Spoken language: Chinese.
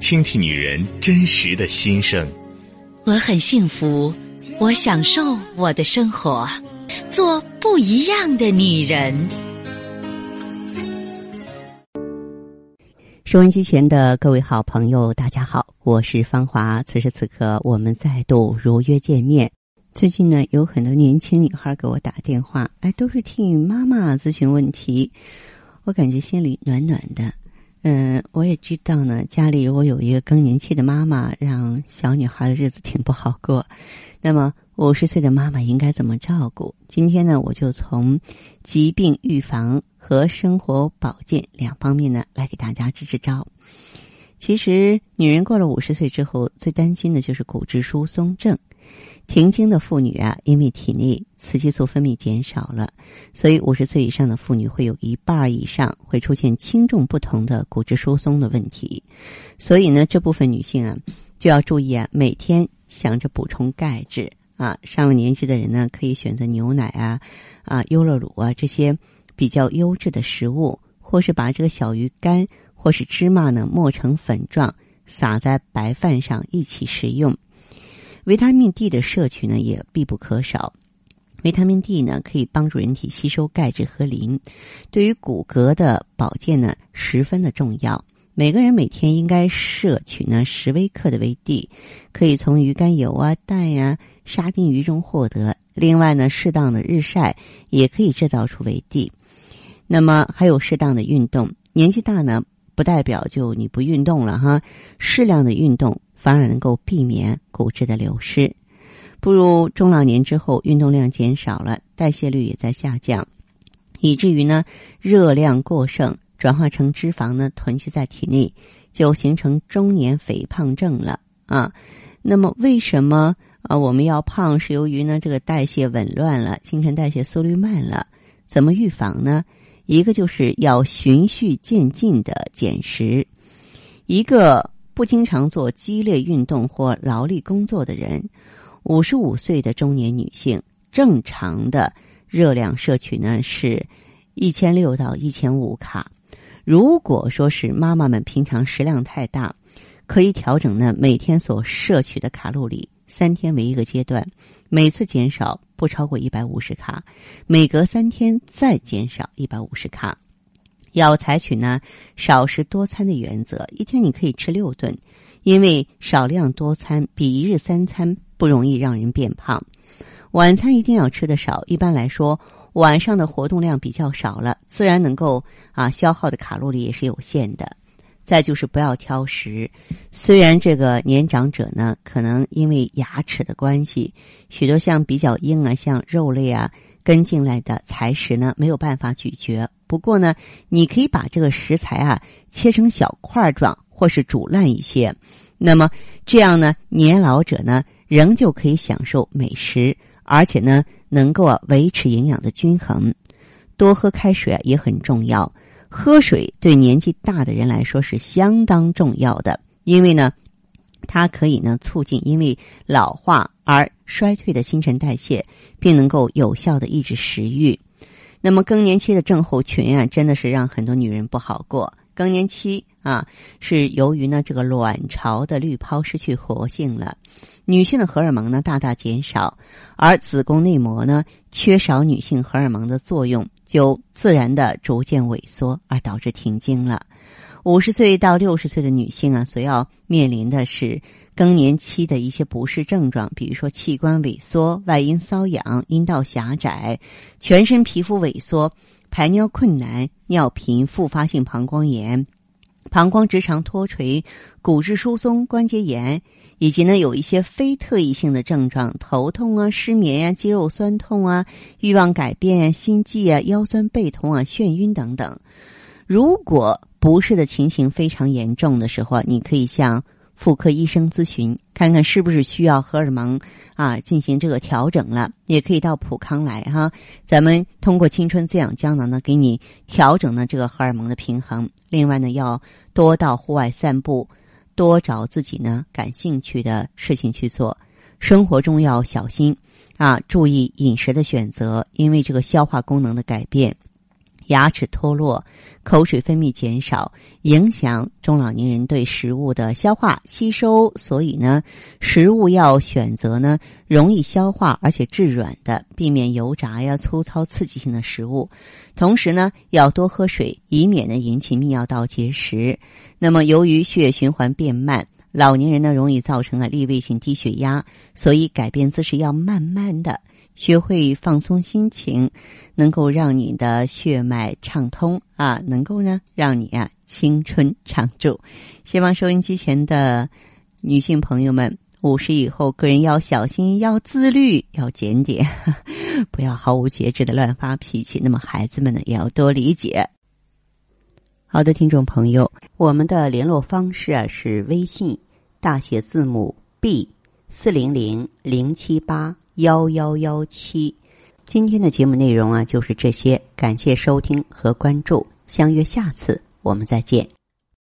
倾听女人真实的心声。我很幸福，我享受我的生活，做不一样的女人。收音机前的各位好朋友，大家好，我是芳华。此时此刻，我们再度如约见面。最近呢，有很多年轻女孩给我打电话，哎，都是替妈妈咨询问题，我感觉心里暖暖的。嗯，我也知道呢，家里如果有一个更年期的妈妈，让小女孩的日子挺不好过。那么，五十岁的妈妈应该怎么照顾？今天呢，我就从疾病预防和生活保健两方面呢，来给大家支支招。其实，女人过了五十岁之后，最担心的就是骨质疏松症。停经的妇女啊，因为体内雌激素分泌减少了，所以五十岁以上的妇女会有一半以上会出现轻重不同的骨质疏松的问题。所以呢，这部分女性啊，就要注意啊，每天想着补充钙质啊。上了年纪的人呢，可以选择牛奶啊、啊优酪乳啊这些比较优质的食物，或是把这个小鱼干或是芝麻呢磨成粉状，撒在白饭上一起食用。维他命 D 的摄取呢也必不可少。维他命 D 呢可以帮助人体吸收钙质和磷，对于骨骼的保健呢十分的重要。每个人每天应该摄取呢十微克的维 D，可以从鱼肝油啊、蛋呀、沙丁鱼中获得。另外呢，适当的日晒也可以制造出维 D。那么还有适当的运动，年纪大呢不代表就你不运动了哈，适量的运动。反而能够避免骨质的流失。步入中老年之后，运动量减少了，代谢率也在下降，以至于呢热量过剩，转化成脂肪呢囤积在体内，就形成中年肥胖症了啊。那么为什么啊我们要胖？是由于呢这个代谢紊乱了，新陈代谢速率慢了。怎么预防呢？一个就是要循序渐进的减食，一个。不经常做激烈运动或劳力工作的人，五十五岁的中年女性，正常的热量摄取呢是一千六到一千五卡。如果说是妈妈们平常食量太大，可以调整呢每天所摄取的卡路里，三天为一个阶段，每次减少不超过一百五十卡，每隔三天再减少一百五十卡。要采取呢少食多餐的原则，一天你可以吃六顿，因为少量多餐比一日三餐不容易让人变胖。晚餐一定要吃的少，一般来说晚上的活动量比较少了，自然能够啊消耗的卡路里也是有限的。再就是不要挑食，虽然这个年长者呢可能因为牙齿的关系，许多像比较硬啊像肉类啊跟进来的材食呢没有办法咀嚼。不过呢，你可以把这个食材啊切成小块状，或是煮烂一些。那么这样呢，年老者呢仍旧可以享受美食，而且呢能够维持营养的均衡。多喝开水也很重要，喝水对年纪大的人来说是相当重要的，因为呢，它可以呢促进因为老化而衰退的新陈代谢，并能够有效的抑制食欲。那么更年期的症候群啊，真的是让很多女人不好过。更年期啊，是由于呢这个卵巢的滤泡失去活性了，女性的荷尔蒙呢大大减少，而子宫内膜呢缺少女性荷尔蒙的作用，就自然的逐渐萎缩，而导致停经了。五十岁到六十岁的女性啊，所要面临的是。更年期的一些不适症状，比如说器官萎缩、外阴瘙痒、阴道狭窄、全身皮肤萎缩、排尿困难、尿频、复发性膀胱炎、膀胱直肠脱垂、骨质疏松、关节炎，以及呢有一些非特异性的症状，头痛啊、失眠呀、肌肉酸痛啊、欲望改变啊、心悸啊、腰酸背痛啊、眩晕等等。如果不适的情形非常严重的时候，你可以向。妇科医生咨询，看看是不是需要荷尔蒙啊进行这个调整了，也可以到普康来哈。咱们通过青春滋养胶囊呢，给你调整呢这个荷尔蒙的平衡。另外呢，要多到户外散步，多找自己呢感兴趣的事情去做。生活中要小心啊，注意饮食的选择，因为这个消化功能的改变。牙齿脱落、口水分泌减少，影响中老年人对食物的消化吸收。所以呢，食物要选择呢容易消化而且质软的，避免油炸呀、粗糙刺激性的食物。同时呢，要多喝水，以免呢引起泌尿道结石。那么，由于血液循环变慢，老年人呢容易造成了立位性低血压，所以改变姿势要慢慢的。学会放松心情，能够让你的血脉畅通啊，能够呢让你啊青春常驻。希望收音机前的女性朋友们，五十以后个人要小心，要自律，要检点，不要毫无节制的乱发脾气。那么孩子们呢，也要多理解。好的，听众朋友，我们的联络方式啊是微信大写字母 B 四零零零七八。幺幺幺七，今天的节目内容啊就是这些，感谢收听和关注，相约下次我们再见。